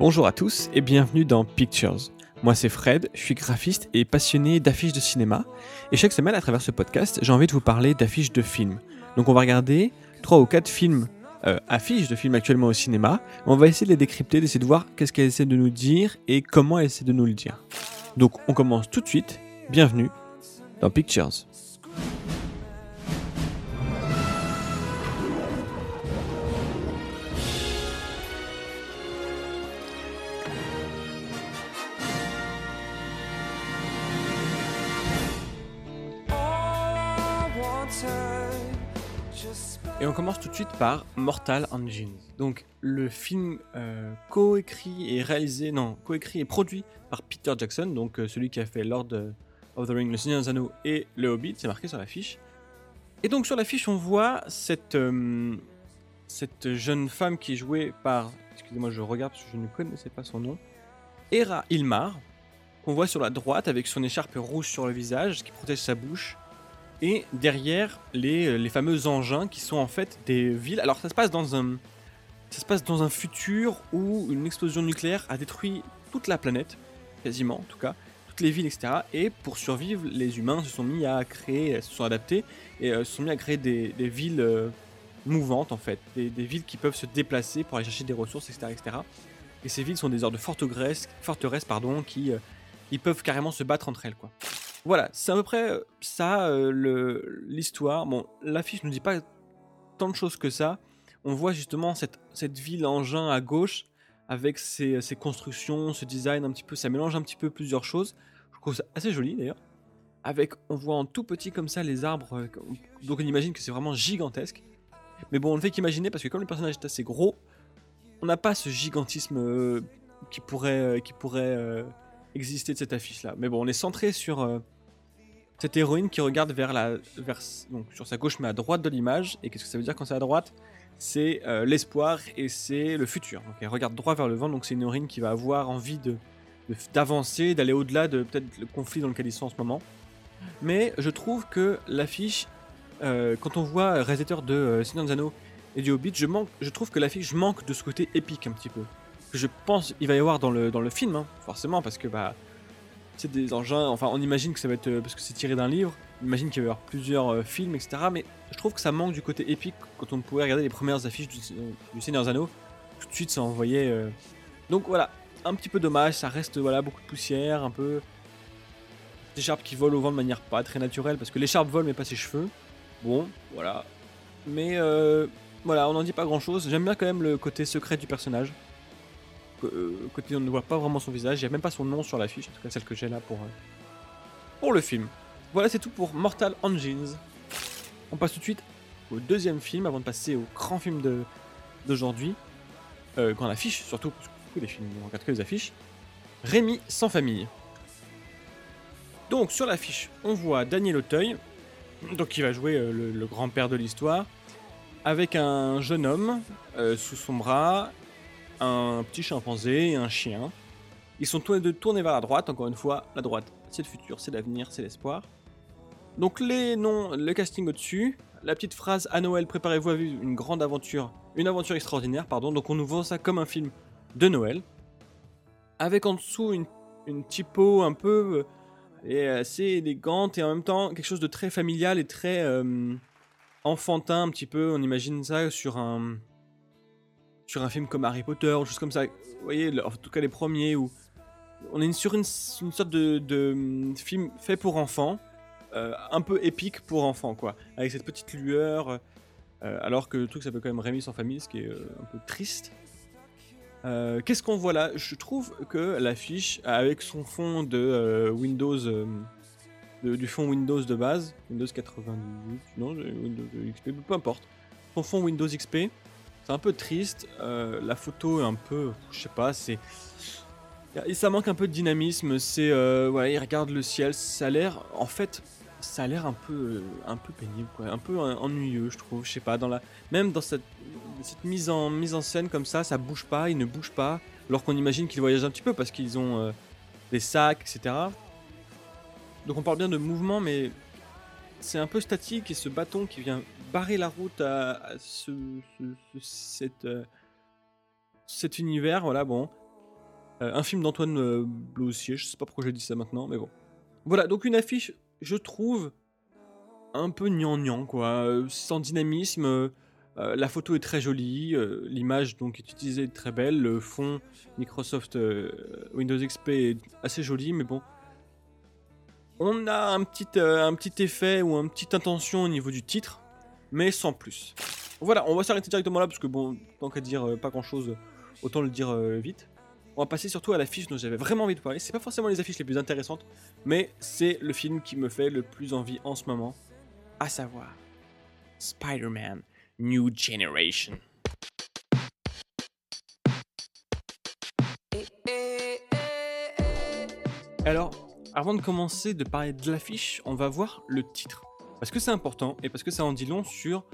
Bonjour à tous et bienvenue dans Pictures. Moi c'est Fred, je suis graphiste et passionné d'affiches de cinéma. Et chaque semaine à travers ce podcast, j'ai envie de vous parler d'affiches de films. Donc on va regarder trois ou quatre films, euh, affiches de films actuellement au cinéma. On va essayer de les décrypter, d'essayer de voir qu'est-ce qu'elles essaient de nous dire et comment elles essaient de nous le dire. Donc on commence tout de suite. Bienvenue dans Pictures. Et on commence tout de suite par Mortal Engines. Donc le film euh, coécrit et réalisé, non, coécrit et produit par Peter Jackson, donc euh, celui qui a fait Lord of the Rings, Le Seigneur des Anneaux et Le Hobbit, c'est marqué sur l'affiche. Et donc sur l'affiche, on voit cette, euh, cette jeune femme qui est jouée par, excusez-moi, je regarde parce que je ne connaissais pas son nom, Hera Ilmar, qu'on voit sur la droite avec son écharpe rouge sur le visage qui protège sa bouche et derrière les, les fameux engins qui sont en fait des villes. Alors ça se passe dans un ça se passe dans un futur où une explosion nucléaire a détruit toute la planète, quasiment en tout cas, toutes les villes, etc. Et pour survivre, les humains se sont mis à créer, se sont adaptés et euh, se sont mis à créer des, des villes euh, mouvantes en fait, des, des, villes qui peuvent se déplacer pour aller chercher des ressources, etc. etc. Et ces villes sont des sortes de forteresses, forteresses pardon, qui euh, ils peuvent carrément se battre entre elles quoi. Voilà, c'est à peu près euh, ça euh, l'histoire. Bon, l'affiche ne dit pas tant de choses que ça. On voit justement cette, cette ville engin à gauche avec ses, constructions, ce design un petit peu, ça mélange un petit peu plusieurs choses. Je trouve ça assez joli d'ailleurs. Avec, on voit en tout petit comme ça les arbres, euh, donc on imagine que c'est vraiment gigantesque. Mais bon, on ne fait qu'imaginer parce que comme le personnage est assez gros, on n'a pas ce gigantisme qui pourrait, qui pourrait exister de cette affiche là. Mais bon, on est centré sur cette héroïne qui regarde vers la, vers, donc sur sa gauche mais à droite de l'image. Et qu'est-ce que ça veut dire quand c'est à droite? C'est euh, l'espoir et c'est le futur. Donc elle regarde droit vers le vent, donc c'est une héroïne qui va avoir envie de d'avancer, d'aller au-delà de peut-être le conflit dans lequel ils sont en ce moment. Mais je trouve que l'affiche, euh, quand on voit réalisateur de euh, et du Hobbit, je, manque, je trouve que l'affiche manque de ce côté épique un petit peu. Que je pense il va y avoir dans le, dans le film, hein, forcément, parce que bah c'est des engins. Enfin, on imagine que ça va être euh, parce que c'est tiré d'un livre. Imagine qu'il va y avoir plusieurs euh, films, etc. Mais je trouve que ça manque du côté épique quand on pouvait regarder les premières affiches du, euh, du Seigneur Anneaux. Tout de suite, ça envoyait. Euh... Donc voilà, un petit peu dommage. Ça reste voilà beaucoup de poussière, un peu d'écharpe qui volent au vent de manière pas très naturelle parce que l'écharpe vole mais pas ses cheveux. Bon, voilà. Mais voilà, on n'en dit pas grand chose. J'aime bien quand même le côté secret du personnage côté on ne voit pas vraiment son visage, il n'y a même pas son nom sur l'affiche, en tout cas celle que j'ai là pour, pour le film. Voilà, c'est tout pour Mortal Engines. On passe tout de suite au deuxième film avant de passer au grand film d'aujourd'hui. Euh, grande affiche, surtout, parce que beaucoup des films, on regarde que les affiches. Rémi sans famille. Donc sur l'affiche, on voit Daniel Auteuil, donc qui va jouer euh, le, grand-père de l'histoire, avec un jeune homme euh, sous son bras un petit chimpanzé et un chien. Ils sont tous les deux tournés vers la droite, encore une fois, la droite, c'est le futur, c'est l'avenir, c'est l'espoir. Donc les noms, le casting au-dessus, la petite phrase à Noël, préparez-vous à vivre une grande aventure, une aventure extraordinaire, pardon. Donc on nous vend ça comme un film de Noël, avec en dessous une, une typo un peu euh, et assez élégante et en même temps quelque chose de très familial et très euh, enfantin un petit peu. On imagine ça sur un sur un film comme Harry Potter, ou choses comme ça. Vous voyez, en tout cas les premiers, où on est sur une, sorte de, hum, film fait pour enfants, euh, un peu épique pour enfants, quoi. Avec cette petite lueur, euh, alors que le truc s'appelle quand même Rémi sans famille, ce qui est euh, un peu triste. Euh, Qu'est-ce qu'on voit là? Je trouve que l'affiche, avec son fond de euh, Windows, du fond Windows de base, Windows 98, non, Windows XP, peu importe, son fond Windows XP, c'est un peu triste. Euh, la photo est un peu, je sais pas, c'est ça manque un peu de dynamisme. C'est euh, voilà, il regarde le ciel. Ça a l'air, en fait, ça a l'air un peu, un peu pénible, quoi, un peu ennuyeux, je trouve. Je sais pas, dans la, même dans cette, cette mise en mise en scène comme ça, ça bouge pas, il ne bouge pas, alors qu'on imagine qu'ils voyagent un petit peu parce qu'ils ont euh, des sacs, etc. Donc on parle bien de mouvement, mais c'est un peu statique et ce bâton qui vient barrer la route à, ce, euh, cet univers, voilà, bon. Euh, un film d'Antoine euh, Blaussier, je sais pas pourquoi j'ai dit ça maintenant, mais bon. Voilà, donc une affiche, je trouve, un peu gnangnan, quoi, sans dynamisme. la photo est très jolie, l'image donc est utilisée est très belle, le fond Microsoft Windows XP est assez joli, mais bon. On a un petit, un petit effet ou une petite intention au niveau du titre, mais sans plus. Voilà, on va s'arrêter directement là parce que bon, tant qu'à dire euh, pas grand chose, autant le dire euh, vite. On va passer surtout à l'affiche dont j'avais vraiment envie de parler. C'est pas forcément les affiches les plus intéressantes, mais c'est le film qui me fait le plus envie en ce moment, à savoir Spider-Man New Generation. Alors, avant de commencer de parler de l'affiche, on va voir le titre. Parce que c'est important et parce que ça en dit long sur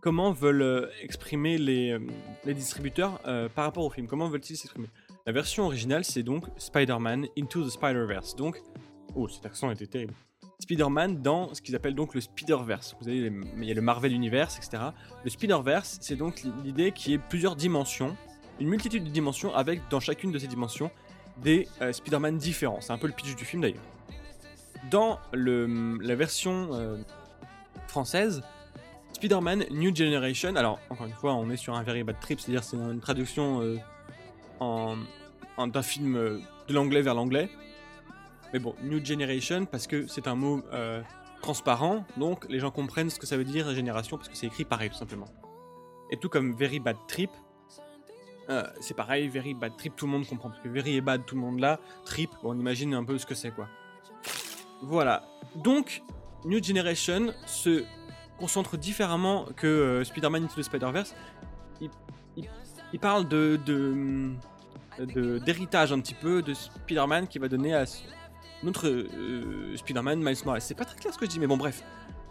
comment veulent euh, exprimer les, euh, distributeurs euh, par rapport au film. Comment veulent-ils s'exprimer? La version originale, c'est donc Spider-Man Into the Spider-Verse. Donc, oh, cet accent était terrible. Spider-Man dans ce qu'ils appellent donc le Spider-Verse. Vous savez, les- il y a le Marvel Universe, etc. Le Spider-Verse, c'est donc l'idée qui est plusieurs dimensions, une multitude de dimensions avec dans chacune de ces dimensions des Spider-Man différents. C'est un peu le pitch du film d'ailleurs. Dans la version euh, française, Spider-Man New Generation, alors encore une fois, on est sur un very bad trip, c'est-à-dire c'est une traduction euh, d'un film euh, de l'anglais vers l'anglais. Mais bon, New Generation parce que c'est un mot transparent, donc les gens comprennent ce que ça veut dire génération parce que c'est écrit pareil tout simplement. Et tout comme Very Bad Trip, c'est pareil, Very Bad Trip, tout le monde comprend parce que Very bad, tout le monde là, Trip, on imagine un peu ce que c'est quoi. Voilà. Donc, New Generation se concentre différemment que euh, Spider-Man Into the Spider-Verse. Il, parle de, de- d'héritage un petit peu de Spider-Man qui va donner à notre euh, Spider-Man Miles Morales. C'est pas très clair ce que je dis, mais bon, bref.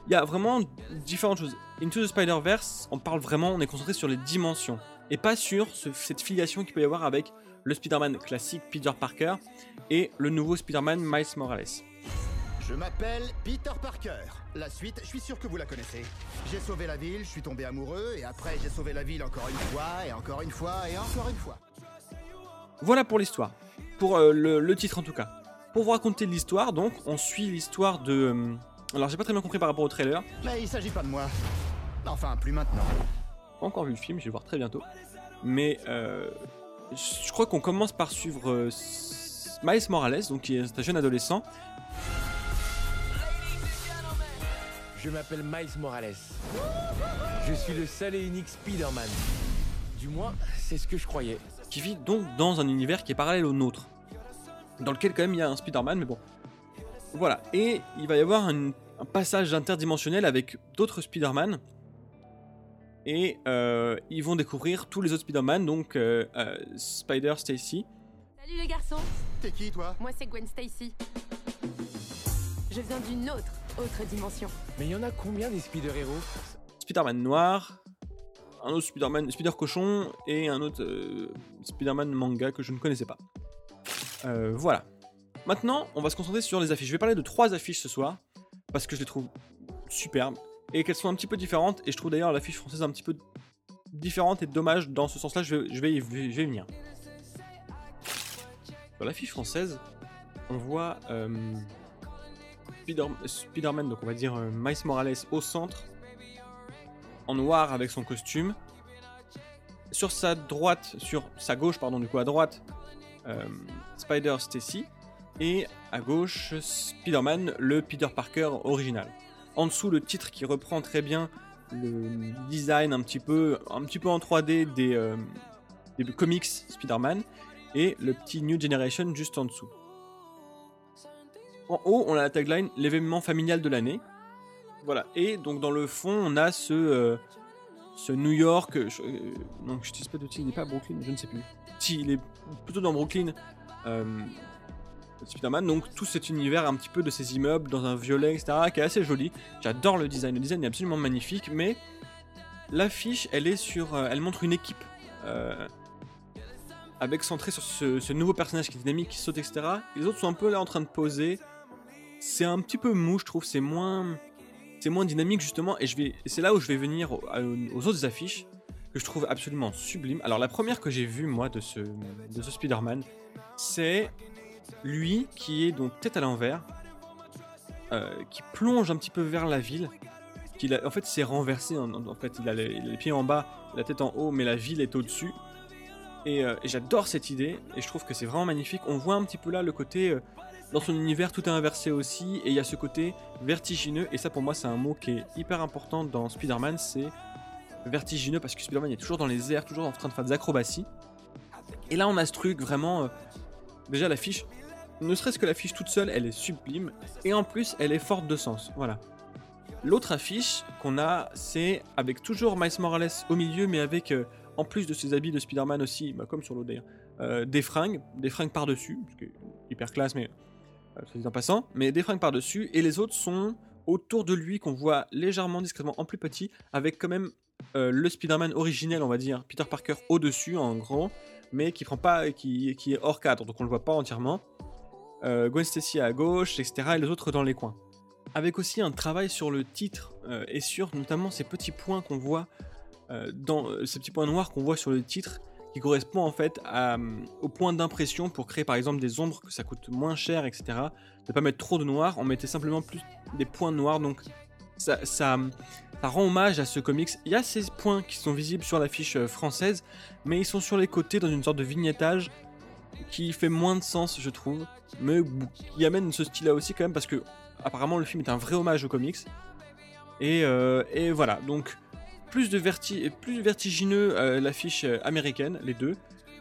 Il y a vraiment différentes choses. Into the Spider-Verse, on parle vraiment, on est concentré sur les dimensions et pas sur ce- cette filiation qu'il peut y avoir avec le Spider-Man classique Peter Parker et le nouveau Spider-Man Miles Morales. Je m'appelle Peter Parker. La suite, je suis sûr que vous la connaissez. J'ai sauvé la ville, je suis tombé amoureux, et après j'ai sauvé la ville encore une fois, et encore une fois, et encore une fois. Voilà pour l'histoire. Pour euh, le, le titre en tout cas. Pour vous raconter l'histoire, donc, on suit l'histoire de. euh, alors, j'ai pas très bien compris par rapport au trailer. Mais il s'agit pas de moi. Enfin, plus maintenant. Pas encore vu le film, je vais le voir très bientôt. Mais euh, je crois qu'on commence par suivre euh, Miles Morales, donc qui est un jeune adolescent. Je m'appelle Miles Morales. Je suis le seul et unique Spider-Man. Du moins, c'est ce que je croyais. qui vit donc dans un univers qui est parallèle au nôtre. Dans lequel quand même il y a un Spider-Man, mais bon. Voilà, et il va y avoir un, un passage interdimensionnel avec d'autres Spider-Man. Et euh, ils vont découvrir tous les autres Spider-Man, donc euh, euh, Spider, Stacy. Salut les garçons, T'es qui, toi? Moi c'est Gwen Stacy. Je viens d'une autre, autre dimension. Mais il y en a combien des Spider-Héros Spider-Man noir, un autre Spider-Man, Spider-Cochon, et un autre euh, Spider-Man manga que je ne connaissais pas. Euh, voilà. Maintenant, on va se concentrer sur les affiches. Je vais parler de trois affiches ce soir, parce que je les trouve superbes, et qu'elles sont un petit peu différentes, et je trouve d'ailleurs l'affiche française un petit peu différente et dommage dans ce sens-là, je vais, je vais, y- je vais y venir. Dans l'affiche française, on voit euh, Spider- Spider-Man, donc on va dire euh, Miles Morales au centre, en noir avec son costume. Sur sa droite, sur sa gauche, pardon, du coup à droite, euh, Spider Stacy. Et à gauche, Spider-Man, le Peter Parker original. En dessous, le titre qui reprend très bien le design un petit peu, un petit peu en 3D des, euh, des comics Spider-Man. Et le petit New Generation juste en dessous. En haut, on a la tagline l'événement familial de l'année. Voilà. Et donc dans le fond, on a ce, euh, New York. euh, je, euh, non, je dis pas de il n'est pas à Brooklyn, je ne sais plus. Si, il est plutôt dans Brooklyn. Euh, Spider-Man, donc tout cet univers un petit peu de ces immeubles dans un violet, etc., qui est assez joli. J'adore le design, le design est absolument magnifique, mais l'affiche, elle est sur, euh, elle montre une équipe avec centré sur ce, ce nouveau personnage qui est dynamique, qui saute, etc. Les autres sont un peu là en train de poser. C'est un petit peu mou, je trouve. C'est moins, c'est moins dynamique justement, et je vais, c'est là où je vais venir aux autres affiches que je trouve absolument sublime. Alors la première que j'ai vue moi de ce, de ce Spider-Man, c'est lui qui est donc tête à l'envers, euh, qui plonge un petit peu vers la ville. Qu'il a, en fait, s'est renversé. En, fait, il a les, pieds en bas, la tête en haut, mais la ville est au-dessus. Et, euh, et j'adore cette idée, et je trouve que c'est vraiment magnifique. On voit un petit peu là le côté, euh, dans son univers, tout est inversé aussi, et il y a ce côté vertigineux, et ça pour moi c'est un mot qui est hyper important dans Spider-Man, c'est vertigineux, parce que Spider-Man est toujours dans les airs, toujours en train de faire des acrobaties. Et là on a ce truc vraiment... euh, déjà l'affiche, ne serait-ce que l'affiche toute seule, elle est sublime, et en plus elle est forte de sens, voilà. L'autre affiche qu'on a, c'est avec toujours Miles Morales au milieu, mais avec, euh, en plus de ses habits de Spider-Man aussi, bah, comme sur l'autre d'ailleurs, euh, des fringues, des fringues par-dessus, hyper classe, mais soit dit en passant, mais des fringues par-dessus, et les autres sont autour de lui, qu'on voit légèrement, discrètement en plus petit, avec quand même euh, le Spider-Man originel, on va dire, Peter Parker au-dessus, en gros, mais qui prend pas, qui, qui est hors cadre, donc on le voit pas entièrement. Euh, Gwen Stacy à gauche, etc., et les autres dans les coins. Avec aussi un travail sur le titre, euh, et sur notamment ces petits points qu'on voit, euh, dans euh, ces petits points noirs qu'on voit sur le titre, correspond en fait euh, au point d'impression pour créer par exemple des ombres que ça coûte moins cher, etc. Ne pas mettre trop de noir, on mettait simplement plus des points noirs, donc ça, ça, rend hommage à ce comics. Il y a ces points qui sont visibles sur l'affiche euh, française, mais ils sont sur les côtés dans une sorte de vignettage qui fait moins de sens, je trouve, mais qui amène ce style-là aussi quand même parce que apparemment le film est un vrai hommage aux comics. Et, euh, et voilà, donc plus de verti plus vertigineux euh, l'affiche euh, américaine, les deux,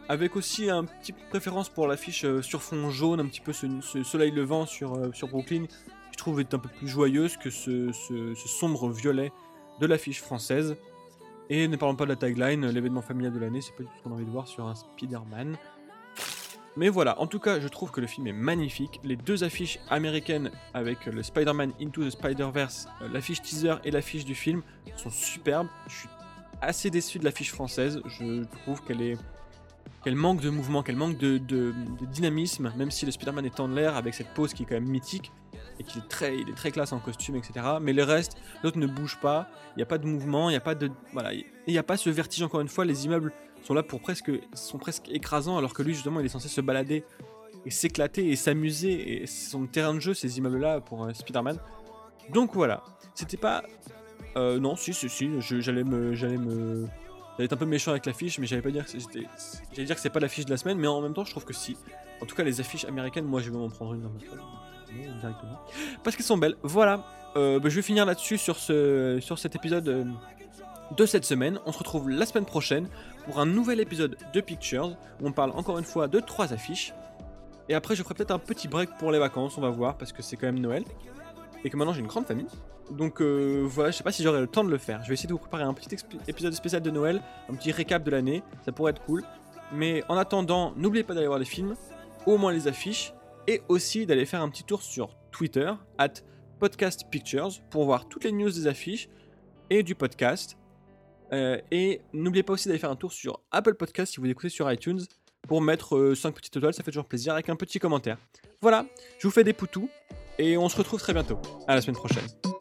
avec aussi un petit préférence pour l'affiche euh, sur fond jaune, un petit peu ce, soleil levant sur, euh, sur Brooklyn, je trouve est un peu plus joyeuse que ce sombre violet de l'affiche française. Et ne parlons pas de la tagline, l'événement familial de l'année, c'est pas du tout ce qu'on a envie de voir sur un Spider-Man. Mais voilà, en tout cas, je trouve que le film est magnifique. Les deux affiches américaines avec le Spider-Man Into the Spider-Verse, euh, l'affiche teaser et l'affiche du film, sont superbes. Je suis assez déçu de l'affiche française. Je trouve qu'elle est qu'elle manque de mouvement, qu'elle manque de, de- de dynamisme, même si le Spider-Man est en l'air avec cette pose qui est quand même mythique et qu'il est très, il est très classe en costume, etc. Mais le reste, l'autre ne bouge pas, il n'y a pas de mouvement, il n'y a pas de, voilà, et il n'y a pas ce vertige encore une fois. Les immeubles sont là pour presque, sont presque écrasants, alors que lui justement, il est censé se balader et s'éclater et s'amuser. Et c'est son terrain de jeu, ces immeubles-là pour euh, Spider-Man. Donc voilà, c'était pas, euh, non, si, si, si, j'allais me, j'allais me, j'allais être un peu méchant avec l'affiche, mais j'allais pas dire que c'était, j'allais dire que c'est pas l'affiche de la semaine, mais en même temps, je trouve que si. En tout cas, les affiches américaines, moi, je vais m'en prendre une dans ma poche, parce qu'elles sont belles. Voilà, euh, bah, je vais finir là-dessus sur ce, sur cet épisode. euh, de cette semaine, on se retrouve la semaine prochaine pour un nouvel épisode de Pictures où on parle encore une fois de trois affiches. Et après, je ferai peut-être un petit break pour les vacances, on va voir, parce que c'est quand même Noël. Et que maintenant j'ai une grande famille. Donc euh, voilà, je sais pas si j'aurai le temps de le faire. Je vais essayer de vous préparer un petit épisode spécial de Noël, un petit récap de l'année, ça pourrait être cool. Mais en attendant, n'oubliez pas d'aller voir les films, au moins les affiches, et aussi d'aller faire un petit tour sur Twitter, at Podcast Pictures, pour voir toutes les news des affiches et du podcast. Euh, et n'oubliez pas aussi d'aller faire un tour sur Apple Podcast si vous écoutez sur iTunes pour mettre 5 petites étoiles, ça fait toujours plaisir, avec un petit commentaire. Voilà, je vous fais des poutous et on se retrouve très bientôt. À la semaine prochaine.